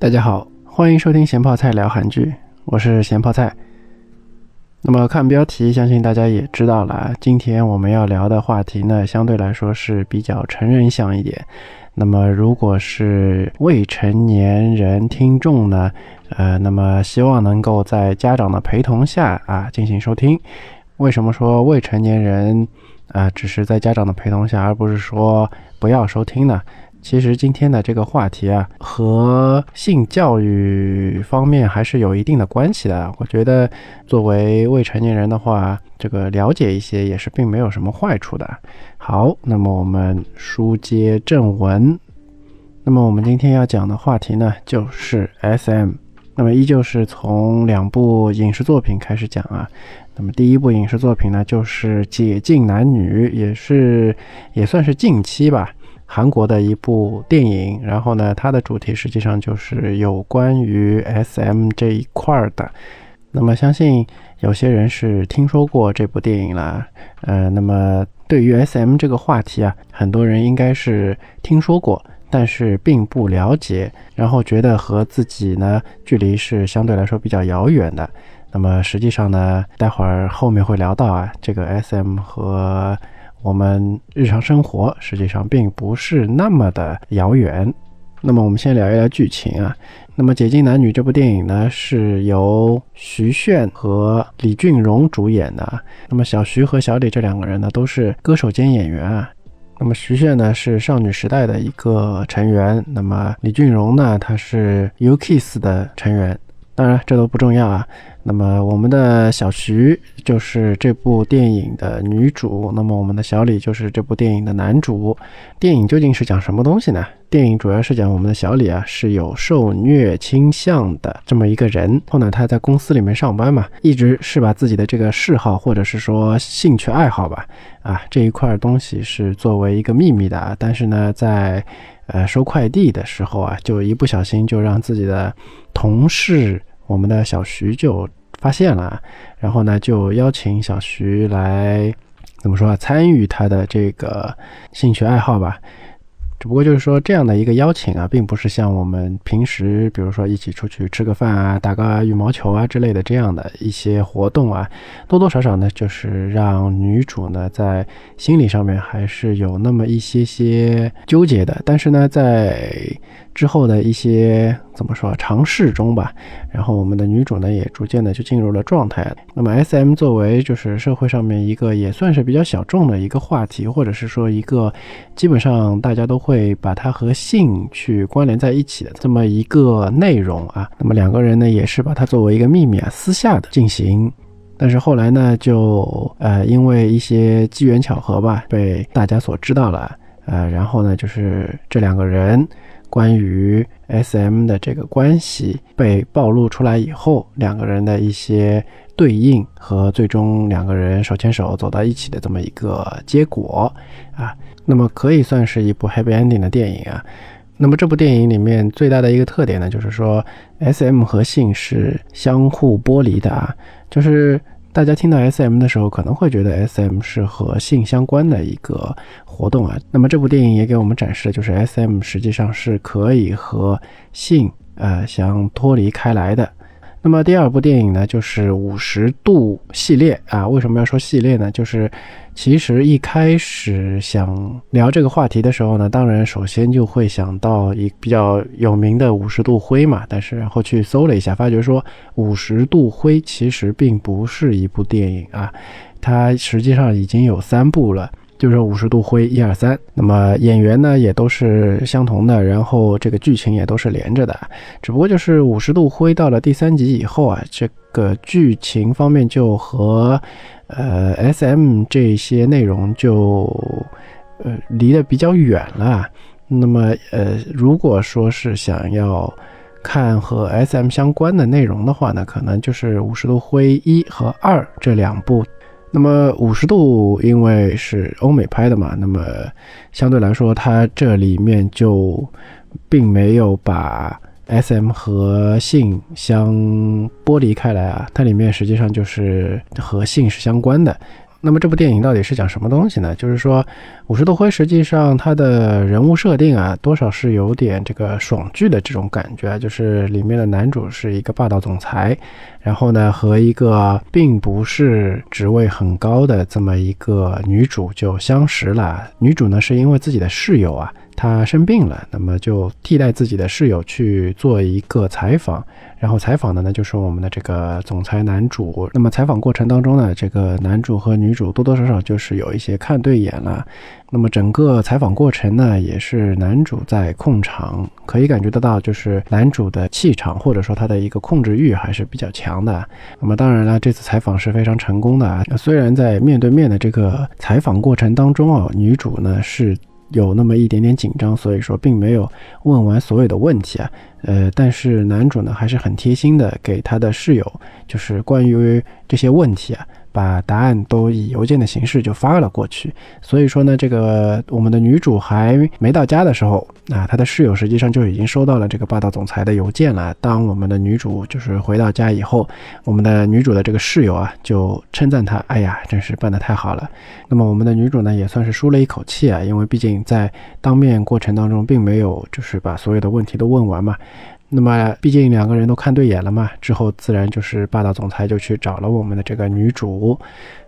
大家好，欢迎收听咸泡菜聊韩剧，我是咸泡菜。那么看标题，相信大家也知道了，今天我们要聊的话题呢，相对来说是比较成人向一点。那么如果是未成年人听众呢，呃，那么希望能够在家长的陪同下啊进行收听。为什么说未成年人啊只是在家长的陪同下，而不是说不要收听呢？其实今天的这个话题啊，和性教育方面还是有一定的关系的。我觉得作为未成年人的话，这个了解一些也是并没有什么坏处的。好，那么我们书接正文。那么我们今天要讲的话题呢，就是 S.M。那么依旧是从两部影视作品开始讲啊。那么第一部影视作品呢，就是《解禁男女》，也是也算是近期吧。韩国的一部电影，然后呢，它的主题实际上就是有关于 SM 这一块儿的。那么，相信有些人是听说过这部电影了。呃，那么对于 SM 这个话题啊，很多人应该是听说过，但是并不了解，然后觉得和自己呢距离是相对来说比较遥远的。那么实际上呢，待会儿后面会聊到啊，这个 SM 和我们日常生活实际上并不是那么的遥远。那么我们先聊一聊剧情啊。那么《解禁男女》这部电影呢，是由徐炫和李俊荣主演的。那么小徐和小李这两个人呢，都是歌手兼演员啊。那么徐炫呢是少女时代的一个成员，那么李俊荣呢他是 U-Kiss 的成员。当然这都不重要啊。那么我们的小徐就是这部电影的女主，那么我们的小李就是这部电影的男主。电影究竟是讲什么东西呢？电影主要是讲我们的小李啊是有受虐倾向的这么一个人，后呢他在公司里面上班嘛，一直是把自己的这个嗜好或者是说兴趣爱好吧，啊这一块东西是作为一个秘密的啊，但是呢在呃收快递的时候啊，就一不小心就让自己的同事。我们的小徐就发现了，然后呢，就邀请小徐来，怎么说啊？参与他的这个兴趣爱好吧。只不过就是说，这样的一个邀请啊，并不是像我们平时，比如说一起出去吃个饭啊、打个羽毛球啊之类的这样的一些活动啊，多多少少呢，就是让女主呢在心理上面还是有那么一些些纠结的。但是呢，在之后的一些怎么说尝试中吧，然后我们的女主呢也逐渐的就进入了状态。那么 S M 作为就是社会上面一个也算是比较小众的一个话题，或者是说一个基本上大家都会会把它和性去关联在一起的这么一个内容啊。那么两个人呢也是把它作为一个秘密啊私下的进行，但是后来呢就呃因为一些机缘巧合吧被大家所知道了，呃然后呢就是这两个人。关于 S.M 的这个关系被暴露出来以后，两个人的一些对应和最终两个人手牵手走到一起的这么一个结果啊，那么可以算是一部 Happy Ending 的电影啊。那么这部电影里面最大的一个特点呢，就是说 S.M 和性是相互剥离的啊，就是。大家听到 S.M 的时候，可能会觉得 S.M 是和性相关的一个活动啊。那么这部电影也给我们展示的就是 S.M 实际上是可以和性呃相脱离开来的。那么第二部电影呢，就是五十度系列啊。为什么要说系列呢？就是其实一开始想聊这个话题的时候呢，当然首先就会想到一比较有名的五十度灰嘛。但是然后去搜了一下，发觉说五十度灰其实并不是一部电影啊，它实际上已经有三部了。就是五十度灰一二三，那么演员呢也都是相同的，然后这个剧情也都是连着的，只不过就是五十度灰到了第三集以后啊，这个剧情方面就和呃 S M 这些内容就呃离得比较远了。那么呃如果说是想要看和 S M 相关的内容的话呢，可能就是五十度灰一和二这两部。那么五十度，因为是欧美拍的嘛，那么相对来说，它这里面就并没有把 S M 和性相剥离开来啊，它里面实际上就是和性是相关的。那么这部电影到底是讲什么东西呢？就是说，《五十度灰》实际上它的人物设定啊，多少是有点这个爽剧的这种感觉，就是里面的男主是一个霸道总裁，然后呢和一个并不是职位很高的这么一个女主就相识了。女主呢是因为自己的室友啊。他生病了，那么就替代自己的室友去做一个采访，然后采访的呢就是我们的这个总裁男主。那么采访过程当中呢，这个男主和女主多多少少就是有一些看对眼了。那么整个采访过程呢，也是男主在控场，可以感觉得到，就是男主的气场或者说他的一个控制欲还是比较强的。那么当然了，这次采访是非常成功的啊。虽然在面对面的这个采访过程当中啊，女主呢是。有那么一点点紧张，所以说并没有问完所有的问题啊，呃，但是男主呢还是很贴心的给他的室友，就是关于这些问题啊。把答案都以邮件的形式就发了过去，所以说呢，这个我们的女主还没到家的时候，啊，她的室友实际上就已经收到了这个霸道总裁的邮件了。当我们的女主就是回到家以后，我们的女主的这个室友啊，就称赞她，哎呀，真是办得太好了。那么我们的女主呢，也算是舒了一口气啊，因为毕竟在当面过程当中，并没有就是把所有的问题都问完嘛。那么，毕竟两个人都看对眼了嘛，之后自然就是霸道总裁就去找了我们的这个女主，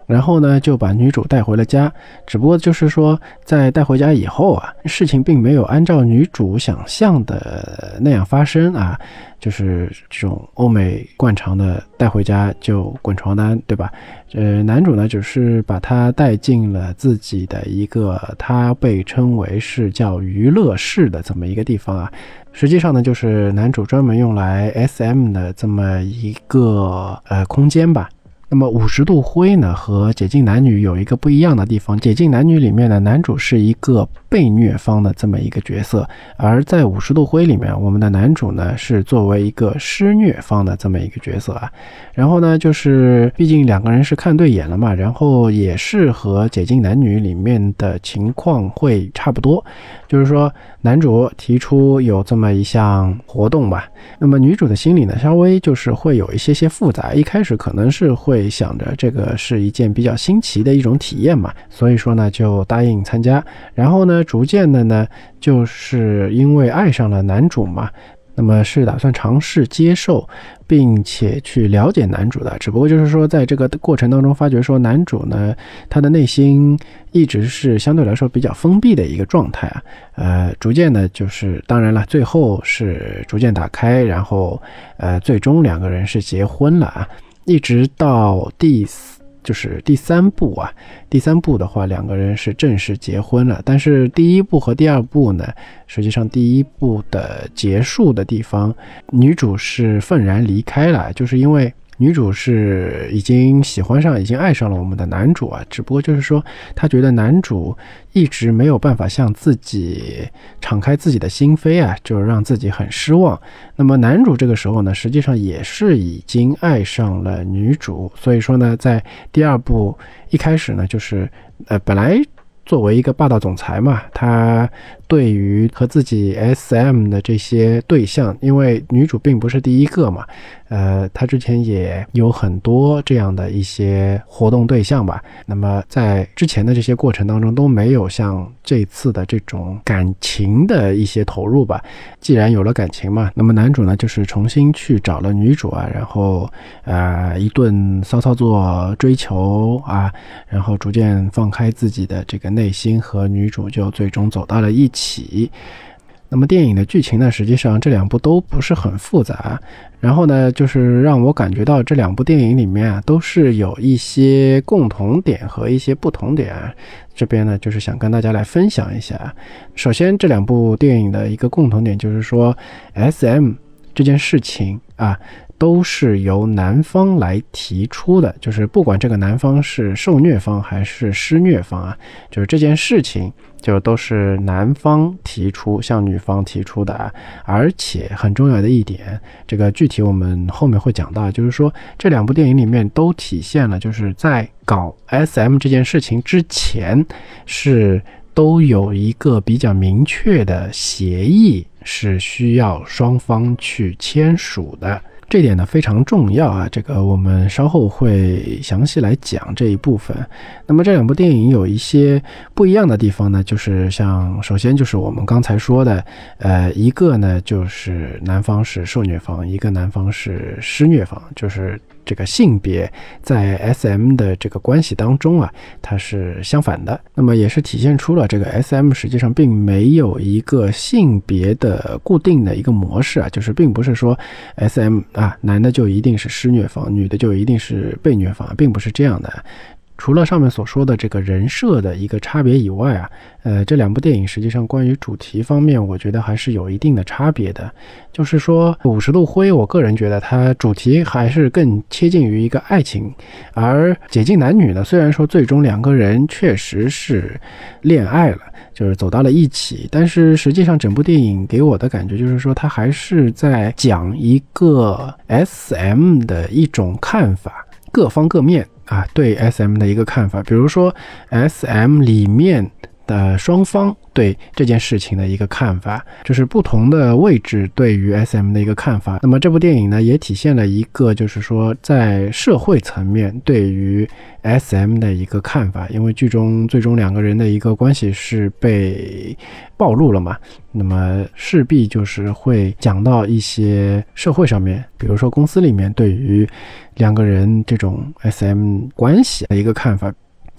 然后呢就把女主带回了家。只不过就是说，在带回家以后啊，事情并没有按照女主想象的那样发生啊。就是这种欧美惯常的带回家就滚床单，对吧？呃，男主呢，只是把她带进了自己的一个他被称为是叫娱乐室的这么一个地方啊。实际上呢，就是男主专门用来 SM 的这么一个呃空间吧。那么五十度灰呢和解禁男女有一个不一样的地方，解禁男女里面呢，男主是一个被虐方的这么一个角色，而在五十度灰里面，我们的男主呢是作为一个施虐方的这么一个角色啊。然后呢，就是毕竟两个人是看对眼了嘛，然后也是和解禁男女里面的情况会差不多，就是说男主提出有这么一项活动吧，那么女主的心里呢稍微就是会有一些些复杂，一开始可能是会。也想着这个是一件比较新奇的一种体验嘛，所以说呢就答应参加。然后呢，逐渐的呢，就是因为爱上了男主嘛，那么是打算尝试接受，并且去了解男主的。只不过就是说，在这个过程当中，发觉说男主呢，他的内心一直是相对来说比较封闭的一个状态啊。呃，逐渐的，就是当然了，最后是逐渐打开，然后呃，最终两个人是结婚了啊。一直到第四，就是第三部啊，第三部的话，两个人是正式结婚了。但是第一部和第二部呢，实际上第一部的结束的地方，女主是愤然离开了，就是因为。女主是已经喜欢上、已经爱上了我们的男主啊，只不过就是说，她觉得男主一直没有办法向自己敞开自己的心扉啊，就是让自己很失望。那么男主这个时候呢，实际上也是已经爱上了女主，所以说呢，在第二部一开始呢，就是呃，本来。作为一个霸道总裁嘛，他对于和自己 SM 的这些对象，因为女主并不是第一个嘛，呃，她之前也有很多这样的一些活动对象吧。那么在之前的这些过程当中都没有像这次的这种感情的一些投入吧。既然有了感情嘛，那么男主呢就是重新去找了女主啊，然后呃一顿骚操作追求啊，然后逐渐放开自己的这个。内心和女主就最终走到了一起。起那么电影的剧情呢？实际上这两部都不是很复杂。然后呢，就是让我感觉到这两部电影里面啊，都是有一些共同点和一些不同点。这边呢，就是想跟大家来分享一下。首先，这两部电影的一个共同点就是说，S.M 这件事情啊。都是由男方来提出的，就是不管这个男方是受虐方还是施虐方啊，就是这件事情就都是男方提出向女方提出的啊。而且很重要的一点，这个具体我们后面会讲到，就是说这两部电影里面都体现了，就是在搞 SM 这件事情之前，是都有一个比较明确的协议，是需要双方去签署的。这点呢非常重要啊，这个我们稍后会详细来讲这一部分。那么这两部电影有一些不一样的地方呢，就是像首先就是我们刚才说的，呃，一个呢就是男方是受虐方，一个男方是施虐方，就是。这个性别在 S M 的这个关系当中啊，它是相反的。那么也是体现出了这个 S M 实际上并没有一个性别的固定的一个模式啊，就是并不是说 S M 啊，男的就一定是施虐方，女的就一定是被虐方，并不是这样的。除了上面所说的这个人设的一个差别以外啊，呃，这两部电影实际上关于主题方面，我觉得还是有一定的差别的。就是说，《五十度灰》，我个人觉得它主题还是更贴近于一个爱情，而《解禁男女》呢，虽然说最终两个人确实是恋爱了，就是走到了一起，但是实际上整部电影给我的感觉就是说，它还是在讲一个 S.M 的一种看法，各方各面。啊，对 S M 的一个看法，比如说 S M 里面的双方。对这件事情的一个看法，就是不同的位置对于 S M 的一个看法。那么这部电影呢，也体现了一个，就是说在社会层面对于 S M 的一个看法。因为剧中最终两个人的一个关系是被暴露了嘛，那么势必就是会讲到一些社会上面，比如说公司里面对于两个人这种 S M 关系的一个看法。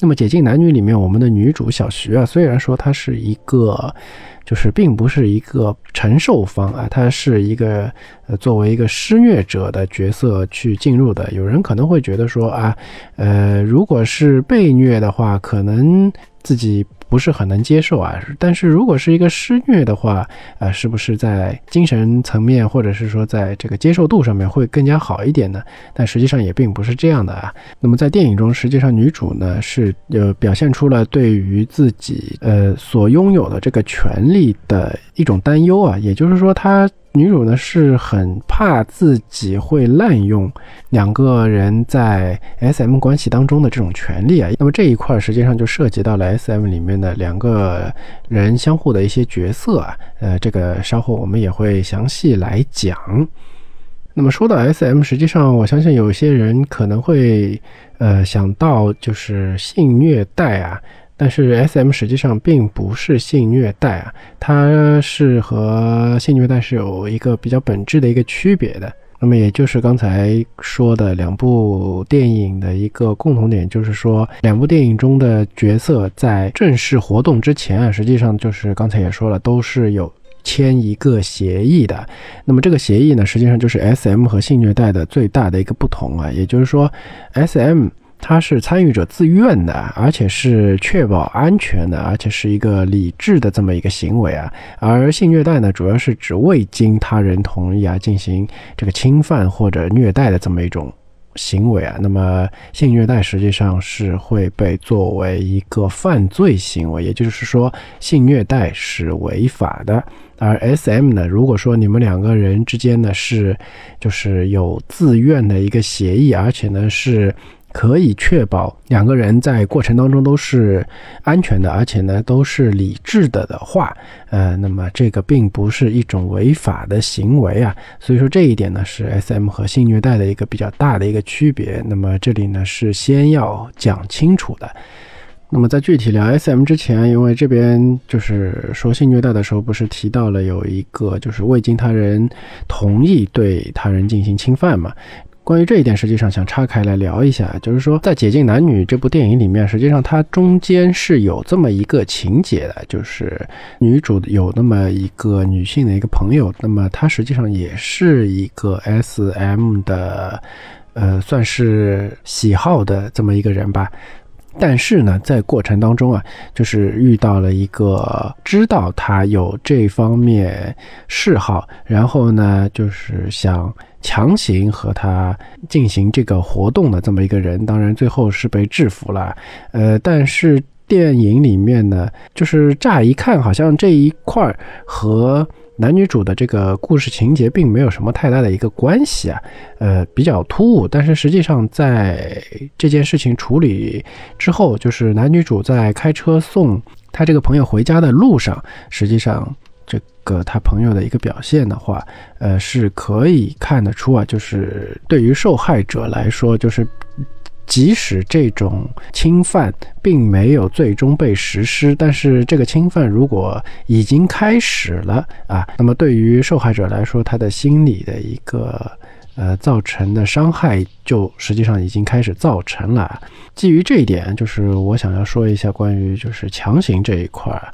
那么《解禁男女》里面，我们的女主小徐啊，虽然说她是一个，就是并不是一个承受方啊，她是一个呃作为一个施虐者的角色去进入的。有人可能会觉得说啊，呃，如果是被虐的话，可能自己。不是很能接受啊，但是如果是一个施虐的话，呃，是不是在精神层面或者是说在这个接受度上面会更加好一点呢？但实际上也并不是这样的啊。那么在电影中，实际上女主呢是呃表现出了对于自己呃所拥有的这个权利的一种担忧啊，也就是说她。女主呢是很怕自己会滥用两个人在 S M 关系当中的这种权利啊，那么这一块实际上就涉及到了 S M 里面的两个人相互的一些角色啊，呃，这个稍后我们也会详细来讲。那么说到 S M，实际上我相信有些人可能会呃想到就是性虐待啊。但是 S M 实际上并不是性虐待啊，它是和性虐待是有一个比较本质的一个区别的。那么也就是刚才说的两部电影的一个共同点，就是说两部电影中的角色在正式活动之前啊，实际上就是刚才也说了，都是有签一个协议的。那么这个协议呢，实际上就是 S M 和性虐待的最大的一个不同啊，也就是说 S M。他是参与者自愿的，而且是确保安全的，而且是一个理智的这么一个行为啊。而性虐待呢，主要是指未经他人同意啊进行这个侵犯或者虐待的这么一种行为啊。那么性虐待实际上是会被作为一个犯罪行为，也就是说性虐待是违法的。而 S.M 呢，如果说你们两个人之间呢是就是有自愿的一个协议，而且呢是。可以确保两个人在过程当中都是安全的，而且呢都是理智的的话，呃，那么这个并不是一种违法的行为啊。所以说这一点呢是 S.M 和性虐待的一个比较大的一个区别。那么这里呢是先要讲清楚的。那么在具体聊 S.M 之前，因为这边就是说性虐待的时候，不是提到了有一个就是未经他人同意对他人进行侵犯嘛？关于这一点，实际上想岔开来聊一下，就是说，在《解禁男女》这部电影里面，实际上它中间是有这么一个情节的，就是女主有那么一个女性的一个朋友，那么她实际上也是一个 S.M 的，呃，算是喜好的这么一个人吧。但是呢，在过程当中啊，就是遇到了一个知道他有这方面嗜好，然后呢，就是想强行和他进行这个活动的这么一个人。当然，最后是被制服了。呃，但是电影里面呢，就是乍一看好像这一块和。男女主的这个故事情节并没有什么太大的一个关系啊，呃，比较突兀。但是实际上，在这件事情处理之后，就是男女主在开车送他这个朋友回家的路上，实际上这个他朋友的一个表现的话，呃，是可以看得出啊，就是对于受害者来说，就是即使这种侵犯并没有最终被实施，但是这个侵犯如果已经开始了啊，那么对于受害者来说，他的心理的一个呃造成的伤害就实际上已经开始造成了。基于这一点，就是我想要说一下关于就是强行这一块儿。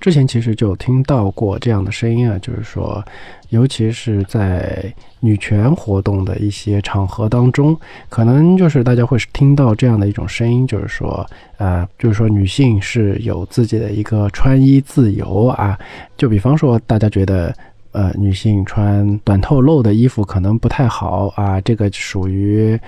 之前其实就听到过这样的声音啊，就是说，尤其是在女权活动的一些场合当中，可能就是大家会听到这样的一种声音，就是说，呃，就是说女性是有自己的一个穿衣自由啊。就比方说，大家觉得，呃，女性穿短透露的衣服可能不太好啊，这个属于，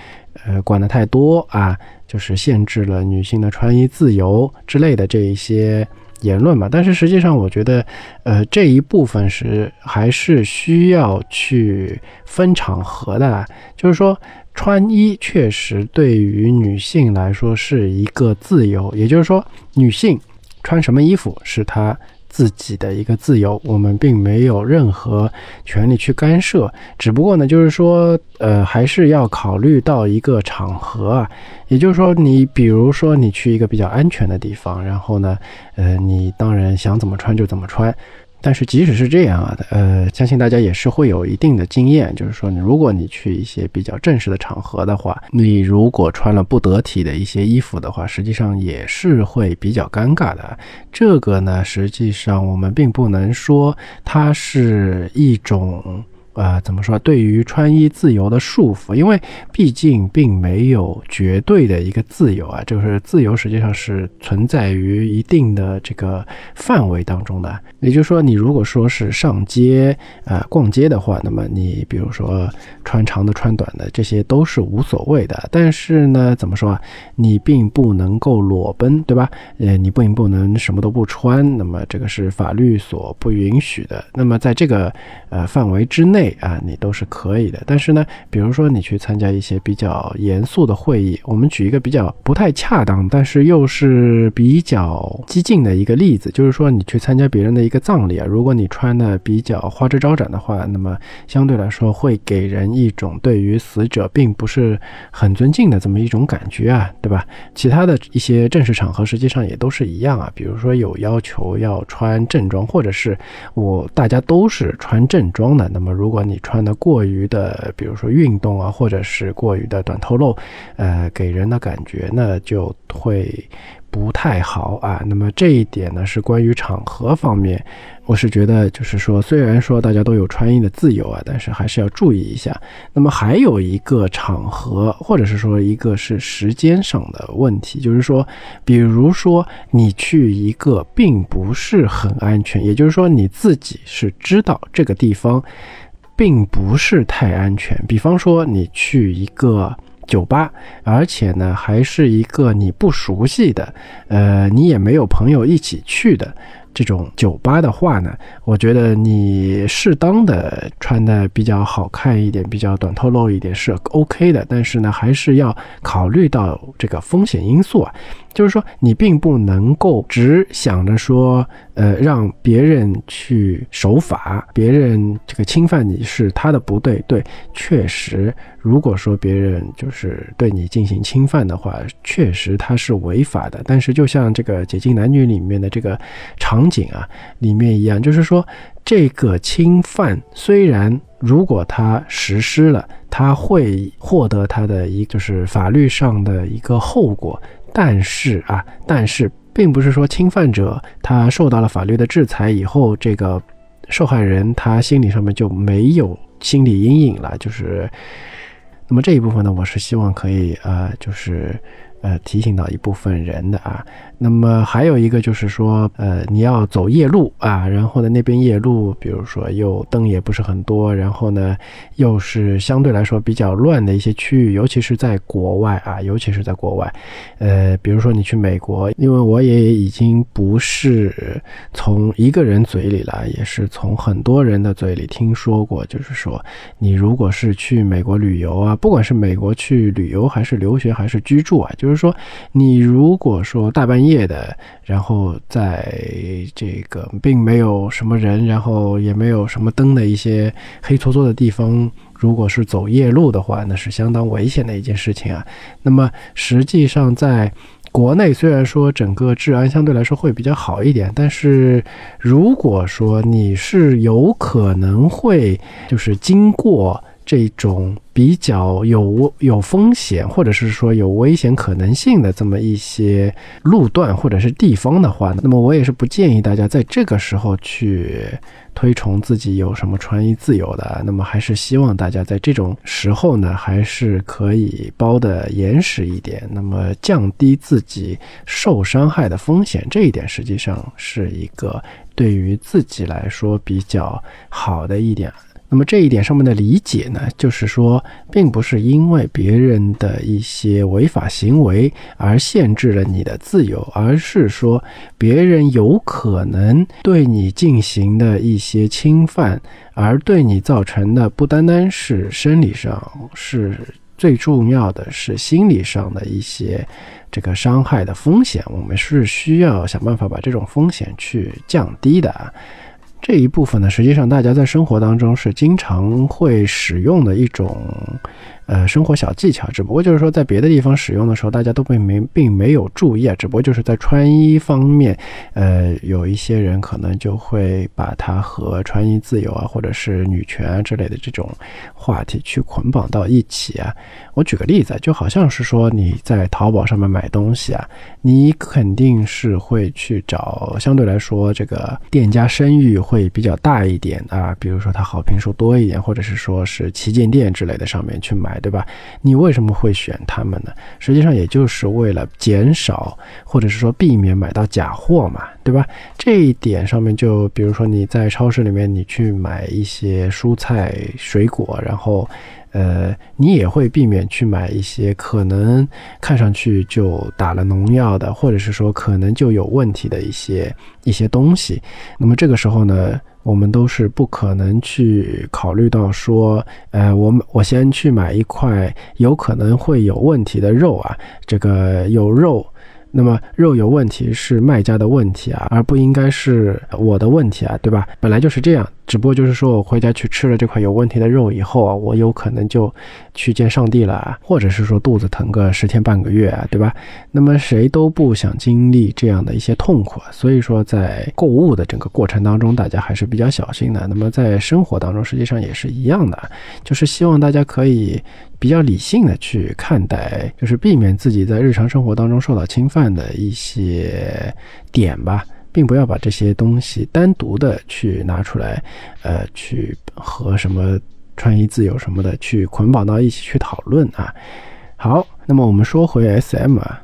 呃，管得太多啊，就是限制了女性的穿衣自由之类的这一些。言论嘛，但是实际上我觉得，呃，这一部分是还是需要去分场合的。就是说，穿衣确实对于女性来说是一个自由，也就是说，女性穿什么衣服是她。自己的一个自由，我们并没有任何权利去干涉。只不过呢，就是说，呃，还是要考虑到一个场合啊。也就是说，你比如说你去一个比较安全的地方，然后呢，呃，你当然想怎么穿就怎么穿。但是即使是这样啊，呃，相信大家也是会有一定的经验，就是说，你如果你去一些比较正式的场合的话，你如果穿了不得体的一些衣服的话，实际上也是会比较尴尬的。这个呢，实际上我们并不能说它是一种。呃，怎么说？对于穿衣自由的束缚，因为毕竟并没有绝对的一个自由啊，就是自由实际上是存在于一定的这个范围当中的。也就是说，你如果说是上街呃逛街的话，那么你比如说穿长的、穿短的，这些都是无所谓的。但是呢，怎么说啊？你并不能够裸奔，对吧？呃，你并不能什么都不穿，那么这个是法律所不允许的。那么在这个呃范围之内。啊，你都是可以的。但是呢，比如说你去参加一些比较严肃的会议，我们举一个比较不太恰当，但是又是比较激进的一个例子，就是说你去参加别人的一个葬礼啊，如果你穿的比较花枝招展的话，那么相对来说会给人一种对于死者并不是很尊敬的这么一种感觉啊，对吧？其他的一些正式场合实际上也都是一样啊，比如说有要求要穿正装，或者是我大家都是穿正装的，那么如如如果你穿的过于的，比如说运动啊，或者是过于的短透露，呃，给人的感觉那就会不太好啊。那么这一点呢，是关于场合方面，我是觉得就是说，虽然说大家都有穿衣的自由啊，但是还是要注意一下。那么还有一个场合，或者是说一个是时间上的问题，就是说，比如说你去一个并不是很安全，也就是说你自己是知道这个地方。并不是太安全。比方说，你去一个酒吧，而且呢，还是一个你不熟悉的，呃，你也没有朋友一起去的这种酒吧的话呢，我觉得你适当的穿的比较好看一点，比较短透露一点是 OK 的。但是呢，还是要考虑到这个风险因素啊。就是说，你并不能够只想着说，呃，让别人去守法，别人这个侵犯你是他的不对。对，确实，如果说别人就是对你进行侵犯的话，确实他是违法的。但是，就像这个《解禁男女》里面的这个场景啊，里面一样，就是说，这个侵犯虽然如果他实施了，他会获得他的一就是法律上的一个后果。但是啊，但是并不是说侵犯者他受到了法律的制裁以后，这个受害人他心理上面就没有心理阴影了。就是，那么这一部分呢，我是希望可以啊，就是呃提醒到一部分人的啊。那么还有一个就是说，呃，你要走夜路啊，然后呢，那边夜路，比如说又灯也不是很多，然后呢，又是相对来说比较乱的一些区域，尤其是在国外啊，尤其是在国外，呃，比如说你去美国，因为我也已经不是从一个人嘴里了，也是从很多人的嘴里听说过，就是说，你如果是去美国旅游啊，不管是美国去旅游还是留学还是居住啊，就是。说，你如果说大半夜夜的，然后在这个并没有什么人，然后也没有什么灯的一些黑搓搓的地方，如果是走夜路的话，那是相当危险的一件事情啊。那么实际上在国内虽然说整个治安相对来说会比较好一点，但是如果说你是有可能会就是经过这种比较有有风险或者是说有危险可能性的这么一些路段或者是地方的话，那么我也是不建议大家在这个时候去。推崇自己有什么穿衣自由的，那么还是希望大家在这种时候呢，还是可以包的严实一点，那么降低自己受伤害的风险。这一点实际上是一个对于自己来说比较好的一点。那么这一点上面的理解呢，就是说，并不是因为别人的一些违法行为而限制了你的自由，而是说别人有可能对你进行的一些侵犯，而对你造成的不单单是生理上，是最重要的是心理上的一些这个伤害的风险，我们是需要想办法把这种风险去降低的。这一部分呢，实际上大家在生活当中是经常会使用的一种。呃，生活小技巧，只不过就是说，在别的地方使用的时候，大家都并没并没有注意啊。只不过就是在穿衣方面，呃，有一些人可能就会把它和穿衣自由啊，或者是女权啊之类的这种话题去捆绑到一起啊。我举个例子，就好像是说你在淘宝上面买东西啊，你肯定是会去找相对来说这个店家声誉会比较大一点啊，比如说它好评数多一点，或者是说是旗舰店之类的上面去买。对吧？你为什么会选他们呢？实际上也就是为了减少，或者是说避免买到假货嘛，对吧？这一点上面，就比如说你在超市里面，你去买一些蔬菜水果，然后，呃，你也会避免去买一些可能看上去就打了农药的，或者是说可能就有问题的一些一些东西。那么这个时候呢？我们都是不可能去考虑到说，呃，我们我先去买一块有可能会有问题的肉啊，这个有肉。那么肉有问题是卖家的问题啊，而不应该是我的问题啊，对吧？本来就是这样，只不过就是说我回家去吃了这块有问题的肉以后啊，我有可能就去见上帝了，或者是说肚子疼个十天半个月啊，对吧？那么谁都不想经历这样的一些痛苦，所以说在购物的整个过程当中，大家还是比较小心的。那么在生活当中，实际上也是一样的，就是希望大家可以。比较理性的去看待，就是避免自己在日常生活当中受到侵犯的一些点吧，并不要把这些东西单独的去拿出来，呃，去和什么穿衣自由什么的去捆绑到一起去讨论啊。好，那么我们说回 S M 啊，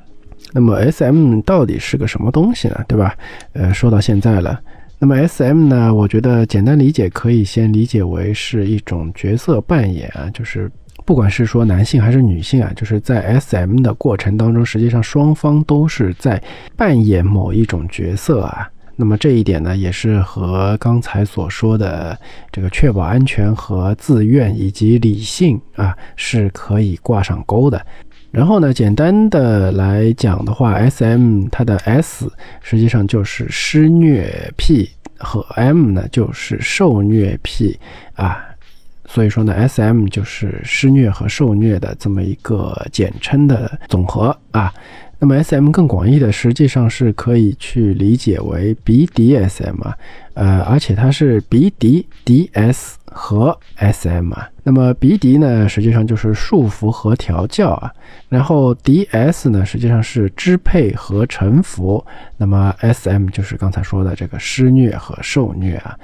那么 S M 到底是个什么东西呢？对吧？呃，说到现在了，那么 S M 呢，我觉得简单理解可以先理解为是一种角色扮演啊，就是。不管是说男性还是女性啊，就是在 S M 的过程当中，实际上双方都是在扮演某一种角色啊。那么这一点呢，也是和刚才所说的这个确保安全和自愿以及理性啊是可以挂上钩的。然后呢，简单的来讲的话，S M 它的 S 实际上就是施虐癖，和 M 呢就是受虐癖啊。所以说呢，S M 就是施虐和受虐的这么一个简称的总和啊。那么 S M 更广义的，实际上是可以去理解为 B D S M 啊，呃，而且它是 B D D S 和 S M 啊。那么 B D 呢，实际上就是束缚和调教啊，然后 D S 呢，实际上是支配和臣服。那么 S M 就是刚才说的这个施虐和受虐啊。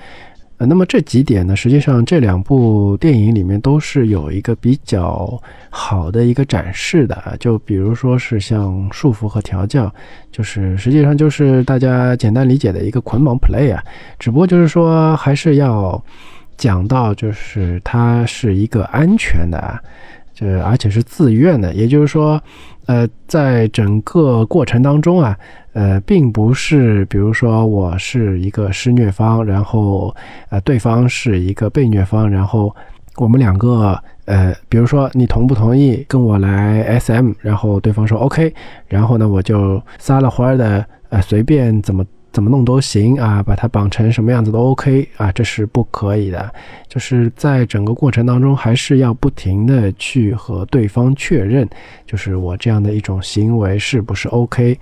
呃，那么这几点呢，实际上这两部电影里面都是有一个比较好的一个展示的啊。就比如说是像束缚和调教，就是实际上就是大家简单理解的一个捆绑 play 啊。只不过就是说还是要讲到，就是它是一个安全的，就而且是自愿的。也就是说，呃，在整个过程当中啊。呃，并不是，比如说我是一个施虐方，然后呃对方是一个被虐方，然后我们两个，呃，比如说你同不同意跟我来 SM，然后对方说 OK，然后呢，我就撒了欢的，呃，随便怎么怎么弄都行啊，把它绑成什么样子都 OK 啊，这是不可以的。就是在整个过程当中，还是要不停的去和对方确认，就是我这样的一种行为是不是 OK，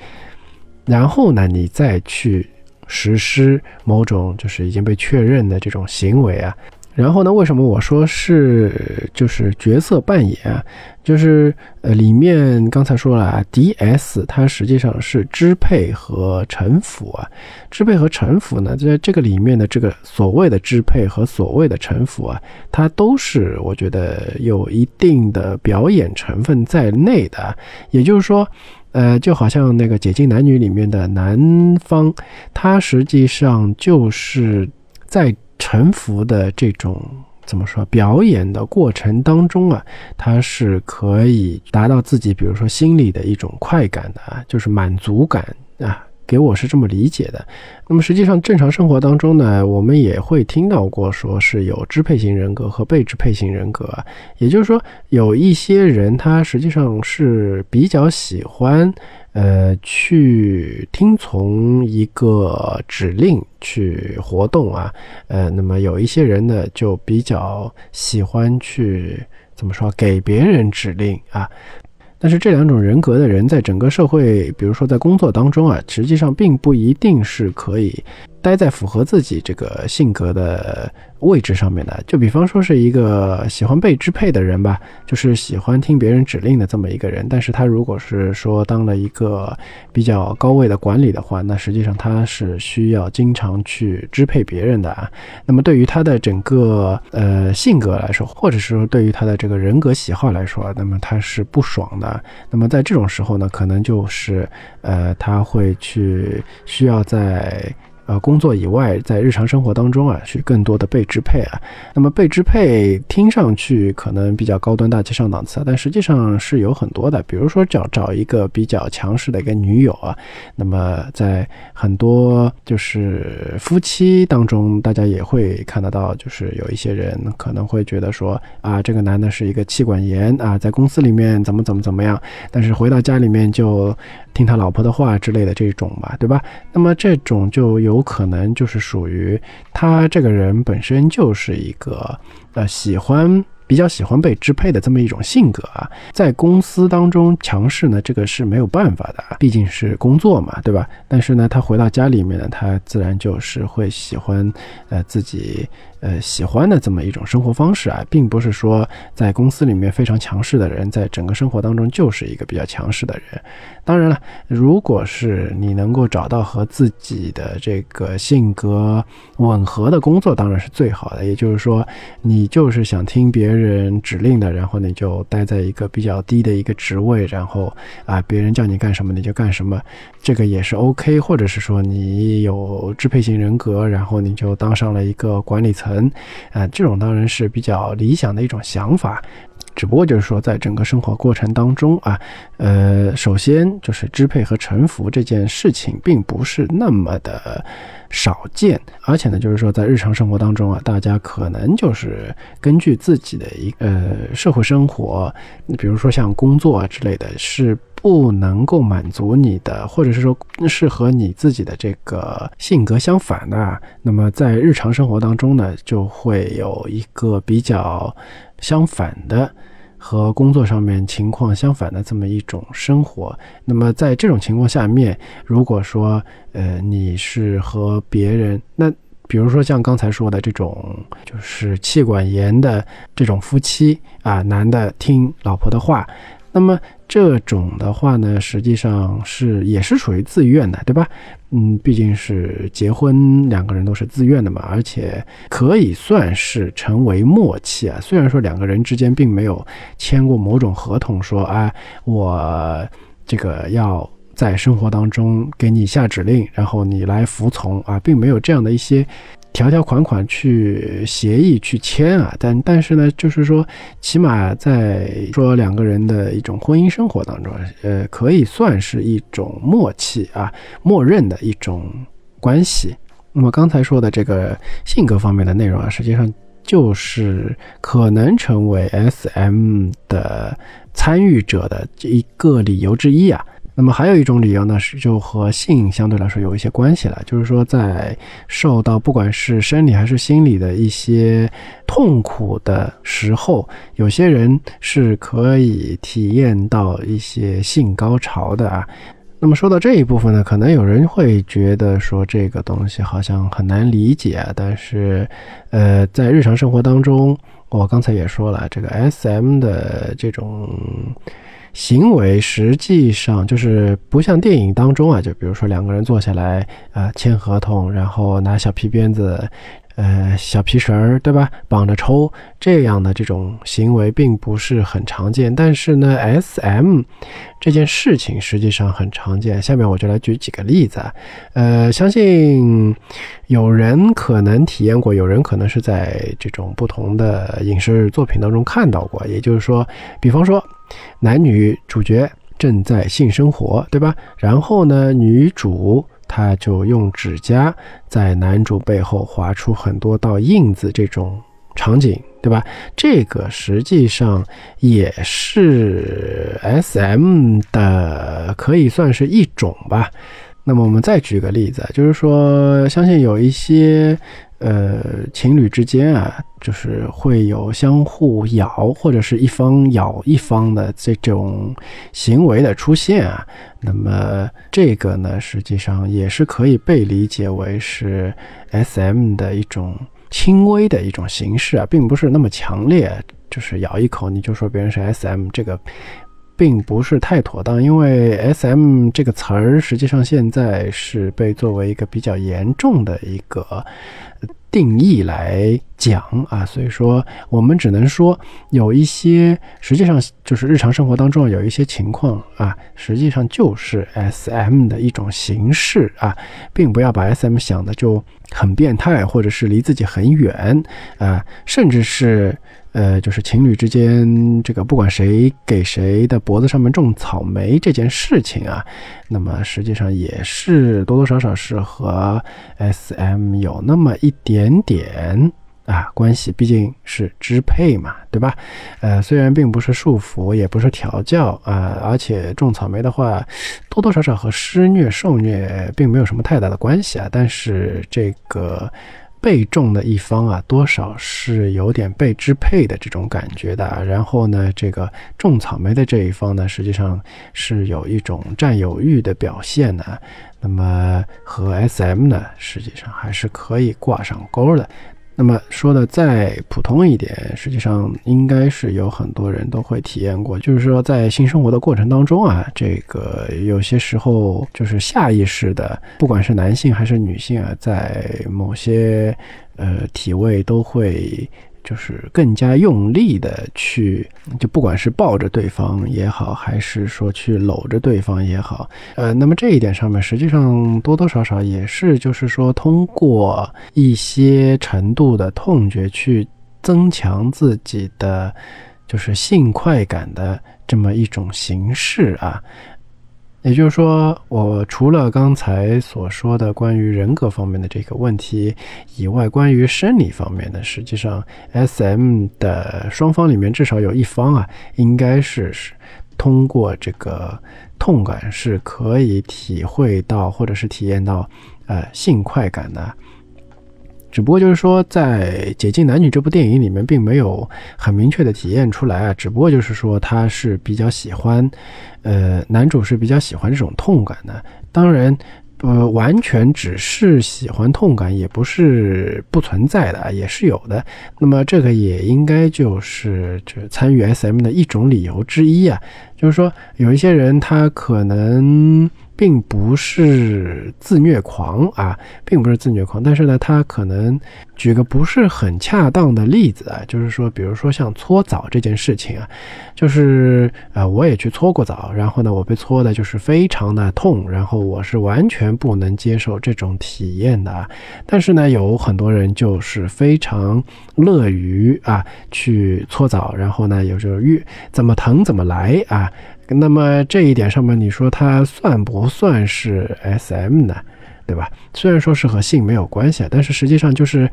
然后呢，你再去实施某种就是已经被确认的这种行为啊。然后呢？为什么我说是就是角色扮演啊？就是呃，里面刚才说了啊，D S 它实际上是支配和臣服啊。支配和臣服呢，在这个里面的这个所谓的支配和所谓的臣服啊，它都是我觉得有一定的表演成分在内的。也就是说，呃，就好像那个《解禁男女》里面的男方，他实际上就是在。沉浮的这种怎么说？表演的过程当中啊，他是可以达到自己，比如说心里的一种快感的啊，就是满足感啊。给我是这么理解的。那么实际上，正常生活当中呢，我们也会听到过，说是有支配型人格和被支配型人格啊。也就是说，有一些人他实际上是比较喜欢。呃，去听从一个指令去活动啊，呃，那么有一些人呢，就比较喜欢去怎么说，给别人指令啊。但是这两种人格的人，在整个社会，比如说在工作当中啊，实际上并不一定是可以。待在符合自己这个性格的位置上面的，就比方说是一个喜欢被支配的人吧，就是喜欢听别人指令的这么一个人。但是他如果是说当了一个比较高位的管理的话，那实际上他是需要经常去支配别人的啊。那么对于他的整个呃性格来说，或者是说对于他的这个人格喜好来说，那么他是不爽的。那么在这种时候呢，可能就是呃他会去需要在。呃，工作以外，在日常生活当中啊，去更多的被支配啊。那么被支配听上去可能比较高端大气上档次，但实际上是有很多的。比如说找找一个比较强势的一个女友啊。那么在很多就是夫妻当中，大家也会看得到，就是有一些人可能会觉得说啊，这个男的是一个妻管严啊，在公司里面怎么怎么怎么样，但是回到家里面就。听他老婆的话之类的这种吧，对吧？那么这种就有可能就是属于他这个人本身就是一个呃喜欢比较喜欢被支配的这么一种性格啊，在公司当中强势呢，这个是没有办法的，毕竟是工作嘛，对吧？但是呢，他回到家里面呢，他自然就是会喜欢呃自己。呃，喜欢的这么一种生活方式啊，并不是说在公司里面非常强势的人，在整个生活当中就是一个比较强势的人。当然了，如果是你能够找到和自己的这个性格吻合的工作，当然是最好的。也就是说，你就是想听别人人指令的，然后你就待在一个比较低的一个职位，然后啊，别人叫你干什么你就干什么，这个也是 OK。或者是说你有支配型人格，然后你就当上了一个管理层。啊，这种当然是比较理想的一种想法，只不过就是说，在整个生活过程当中啊，呃，首先就是支配和臣服这件事情并不是那么的少见，而且呢，就是说在日常生活当中啊，大家可能就是根据自己的一呃社会生活，比如说像工作啊之类的是。不能够满足你的，或者是说是和你自己的这个性格相反的，那么在日常生活当中呢，就会有一个比较相反的，和工作上面情况相反的这么一种生活。那么在这种情况下面，如果说呃你是和别人，那比如说像刚才说的这种，就是妻管严的这种夫妻啊，男的听老婆的话。那么这种的话呢，实际上是也是属于自愿的，对吧？嗯，毕竟是结婚，两个人都是自愿的嘛，而且可以算是成为默契啊。虽然说两个人之间并没有签过某种合同，说啊，我这个要在生活当中给你下指令，然后你来服从啊，并没有这样的一些。条条款款去协议去签啊，但但是呢，就是说，起码在说两个人的一种婚姻生活当中，呃，可以算是一种默契啊，默认的一种关系。那么刚才说的这个性格方面的内容啊，实际上。就是可能成为 SM 的参与者的一个理由之一啊。那么还有一种理由呢，是就和性相对来说有一些关系了，就是说在受到不管是生理还是心理的一些痛苦的时候，有些人是可以体验到一些性高潮的啊。那么说到这一部分呢，可能有人会觉得说这个东西好像很难理解，但是，呃，在日常生活当中，我刚才也说了，这个 S.M 的这种行为，实际上就是不像电影当中啊，就比如说两个人坐下来啊签合同，然后拿小皮鞭子。呃，小皮绳儿，对吧？绑着抽这样的这种行为并不是很常见，但是呢，S.M 这件事情实际上很常见。下面我就来举几个例子。呃，相信有人可能体验过，有人可能是在这种不同的影视作品当中看到过。也就是说，比方说男女主角正在性生活，对吧？然后呢，女主。她就用指甲在男主背后划出很多道印子，这种场景，对吧？这个实际上也是 S.M 的，可以算是一种吧。那么我们再举个例子，就是说，相信有一些。呃，情侣之间啊，就是会有相互咬，或者是一方咬一方的这种行为的出现啊。那么这个呢，实际上也是可以被理解为是 S.M 的一种轻微的一种形式啊，并不是那么强烈。就是咬一口你就说别人是 S.M，这个并不是太妥当，因为 S.M 这个词儿实际上现在是被作为一个比较严重的一个。定义来讲啊，所以说我们只能说有一些，实际上就是日常生活当中有一些情况啊，实际上就是 S M 的一种形式啊，并不要把 S M 想的就很变态，或者是离自己很远啊，甚至是。呃，就是情侣之间，这个不管谁给谁的脖子上面种草莓这件事情啊，那么实际上也是多多少少是和 S M 有那么一点点啊关系，毕竟是支配嘛，对吧？呃，虽然并不是束缚，也不是调教啊，而且种草莓的话，多多少少和施虐受虐并没有什么太大的关系啊，但是这个。被种的一方啊，多少是有点被支配的这种感觉的。然后呢，这个种草莓的这一方呢，实际上是有一种占有欲的表现呢。那么和 SM 呢，实际上还是可以挂上钩的。那么说的再普通一点，实际上应该是有很多人都会体验过，就是说在性生活的过程当中啊，这个有些时候就是下意识的，不管是男性还是女性啊，在某些呃体位都会。就是更加用力的去，就不管是抱着对方也好，还是说去搂着对方也好，呃，那么这一点上面，实际上多多少少也是，就是说通过一些程度的痛觉去增强自己的，就是性快感的这么一种形式啊。也就是说，我除了刚才所说的关于人格方面的这个问题以外，关于生理方面的，实际上 S M 的双方里面至少有一方啊，应该是是通过这个痛感是可以体会到或者是体验到呃性快感的。只不过就是说，在《解禁男女》这部电影里面，并没有很明确的体验出来啊。只不过就是说，他是比较喜欢，呃，男主是比较喜欢这种痛感的。当然。呃，完全只是喜欢痛感，也不是不存在的，也是有的。那么这个也应该就是这参与 SM 的一种理由之一啊。就是说，有一些人他可能并不是自虐狂啊，并不是自虐狂，但是呢，他可能举个不是很恰当的例子啊，就是说，比如说像搓澡这件事情啊，就是呃，我也去搓过澡，然后呢，我被搓的就是非常的痛，然后我是完全不能接受这种体验的啊。但是呢，有很多人就是非常乐于啊去搓澡，然后呢，有时候越怎么疼怎么来啊。那么这一点上面，你说它算不算是 S.M 呢？对吧？虽然说是和性没有关系啊，但是实际上就是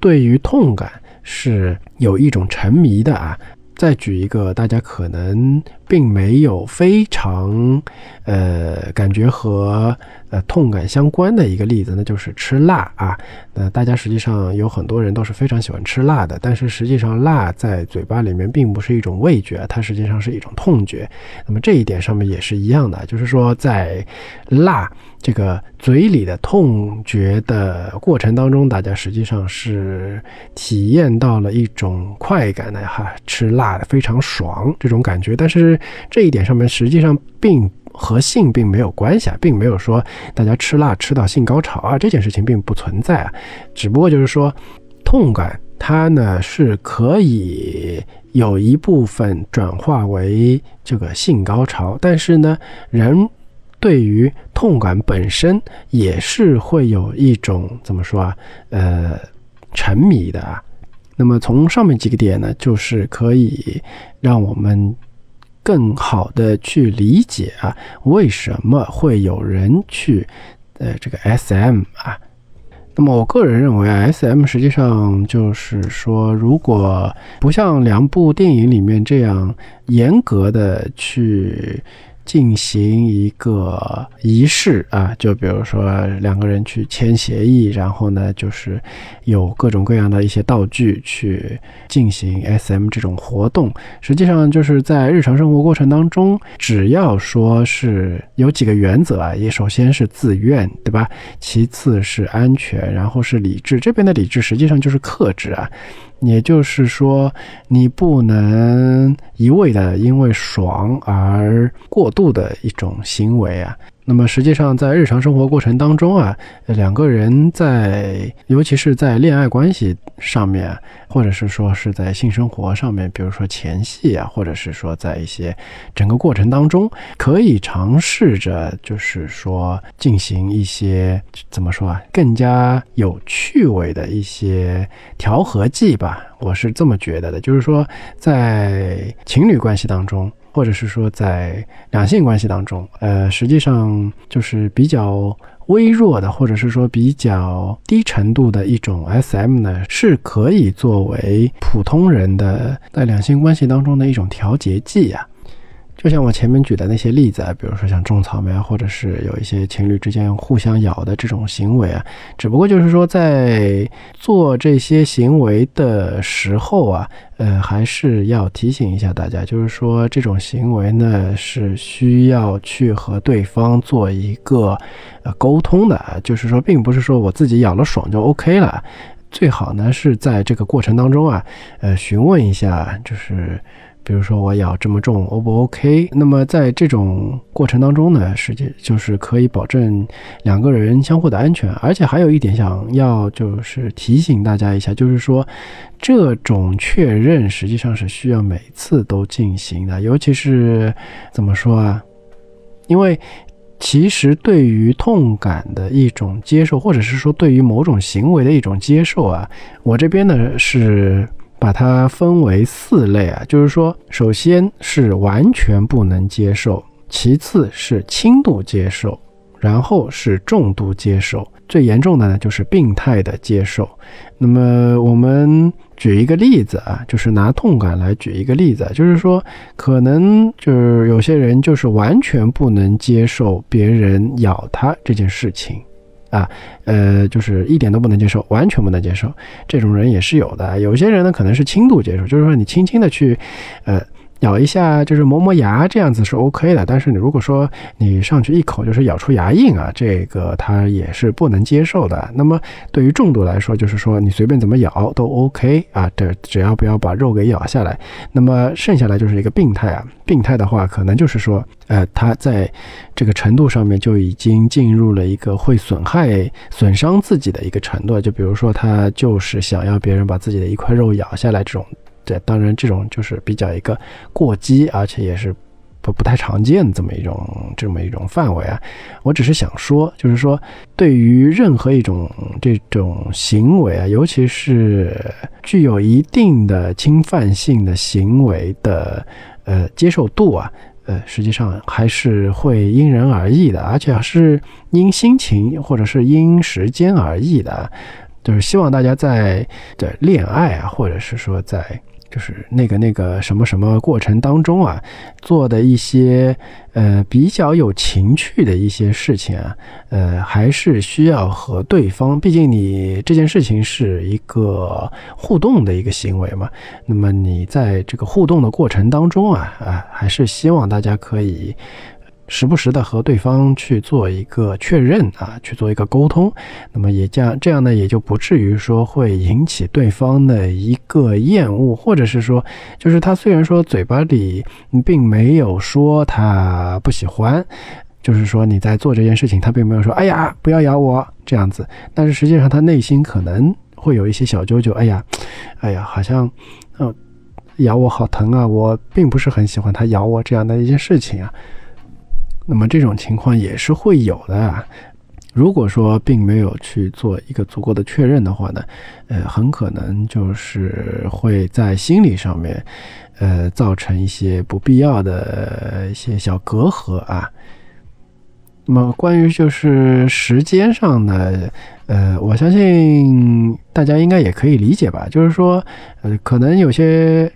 对于痛感，是有一种沉迷的啊。再举一个大家可能并没有非常，呃，感觉和呃痛感相关的一个例子，那就是吃辣啊。那大家实际上有很多人都是非常喜欢吃辣的，但是实际上辣在嘴巴里面并不是一种味觉，它实际上是一种痛觉。那么这一点上面也是一样的，就是说在辣。这个嘴里的痛觉的过程当中，大家实际上是体验到了一种快感的哈，吃辣的非常爽这种感觉。但是这一点上面实际上并和性并没有关系啊，并没有说大家吃辣吃到性高潮啊，这件事情并不存在啊。只不过就是说，痛感它呢是可以有一部分转化为这个性高潮，但是呢人。对于痛感本身也是会有一种怎么说啊？呃，沉迷的啊。那么从上面几个点呢，就是可以让我们更好的去理解啊，为什么会有人去呃这个 SM 啊。那么我个人认为，SM 实际上就是说，如果不像两部电影里面这样严格的去。进行一个仪式啊，就比如说两个人去签协议，然后呢，就是有各种各样的一些道具去进行 SM 这种活动。实际上就是在日常生活过程当中，只要说是有几个原则啊，也首先是自愿，对吧？其次是安全，然后是理智。这边的理智实际上就是克制啊。也就是说，你不能一味的因为爽而过度的一种行为啊。那么实际上，在日常生活过程当中啊，两个人在，尤其是在恋爱关系上面，或者是说是在性生活上面，比如说前戏啊，或者是说在一些整个过程当中，可以尝试着，就是说进行一些怎么说啊，更加有趣味的一些调和剂吧。我是这么觉得的，就是说在情侣关系当中。或者是说，在两性关系当中，呃，实际上就是比较微弱的，或者是说比较低程度的一种 SM 呢，是可以作为普通人的在两性关系当中的一种调节剂呀。就像我前面举的那些例子啊，比如说像种草莓啊，或者是有一些情侣之间互相咬的这种行为啊，只不过就是说在做这些行为的时候啊，呃，还是要提醒一下大家，就是说这种行为呢是需要去和对方做一个呃沟通的，就是说并不是说我自己咬了爽就 OK 了，最好呢是在这个过程当中啊，呃，询问一下就是。比如说我咬这么重，O 不 OK？那么在这种过程当中呢，实际就是可以保证两个人相互的安全。而且还有一点想要就是提醒大家一下，就是说这种确认实际上是需要每次都进行的，尤其是怎么说啊？因为其实对于痛感的一种接受，或者是说对于某种行为的一种接受啊，我这边呢是。把它分为四类啊，就是说，首先是完全不能接受，其次是轻度接受，然后是重度接受，最严重的呢就是病态的接受。那么我们举一个例子啊，就是拿痛感来举一个例子，就是说，可能就是有些人就是完全不能接受别人咬他这件事情。啊，呃，就是一点都不能接受，完全不能接受，这种人也是有的。有些人呢，可能是轻度接受，就是说你轻轻的去，呃。咬一下就是磨磨牙这样子是 OK 的，但是你如果说你上去一口就是咬出牙印啊，这个他也是不能接受的。那么对于重度来说，就是说你随便怎么咬都 OK 啊，这只要不要把肉给咬下来。那么剩下来就是一个病态啊，病态的话可能就是说，呃，他在这个程度上面就已经进入了一个会损害、损伤自己的一个程度，就比如说他就是想要别人把自己的一块肉咬下来这种。这当然，这种就是比较一个过激，而且也是不不太常见这么一种这么一种范围啊。我只是想说，就是说，对于任何一种这种行为啊，尤其是具有一定的侵犯性的行为的呃接受度啊，呃，实际上还是会因人而异的，而且是因心情或者是因时间而异的。就是希望大家在的恋爱啊，或者是说在。就是那个那个什么什么过程当中啊，做的一些呃比较有情趣的一些事情啊，呃还是需要和对方，毕竟你这件事情是一个互动的一个行为嘛。那么你在这个互动的过程当中啊啊，还是希望大家可以。时不时的和对方去做一个确认啊，去做一个沟通，那么也这样这样呢，也就不至于说会引起对方的一个厌恶，或者是说，就是他虽然说嘴巴里并没有说他不喜欢，就是说你在做这件事情，他并没有说哎呀不要咬我这样子，但是实际上他内心可能会有一些小揪揪，哎呀，哎呀，好像嗯咬我好疼啊，我并不是很喜欢他咬我这样的一件事情啊。那么这种情况也是会有的啊。如果说并没有去做一个足够的确认的话呢，呃，很可能就是会在心理上面，呃，造成一些不必要的一些小隔阂啊。那么关于就是时间上呢，呃，我相信大家应该也可以理解吧。就是说，呃，可能有些。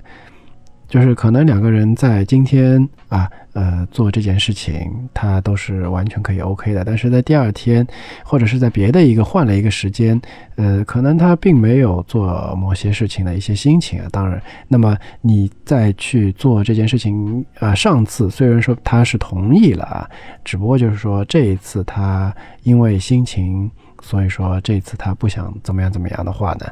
就是可能两个人在今天啊，呃，做这件事情，他都是完全可以 OK 的。但是在第二天，或者是在别的一个换了一个时间，呃，可能他并没有做某些事情的一些心情啊。当然，那么你再去做这件事情啊，上次虽然说他是同意了啊，只不过就是说这一次他因为心情，所以说这次他不想怎么样怎么样的话呢，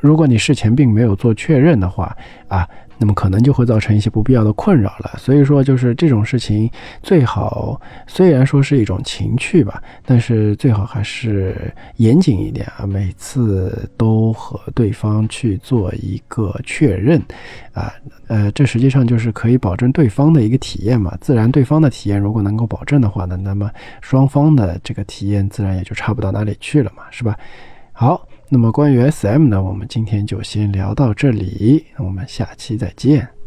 如果你事前并没有做确认的话啊。那么可能就会造成一些不必要的困扰了，所以说就是这种事情最好，虽然说是一种情趣吧，但是最好还是严谨一点啊，每次都和对方去做一个确认，啊，呃，这实际上就是可以保证对方的一个体验嘛，自然对方的体验如果能够保证的话呢，那么双方的这个体验自然也就差不到哪里去了嘛，是吧？好。那么关于 SM 呢，我们今天就先聊到这里，我们下期再见。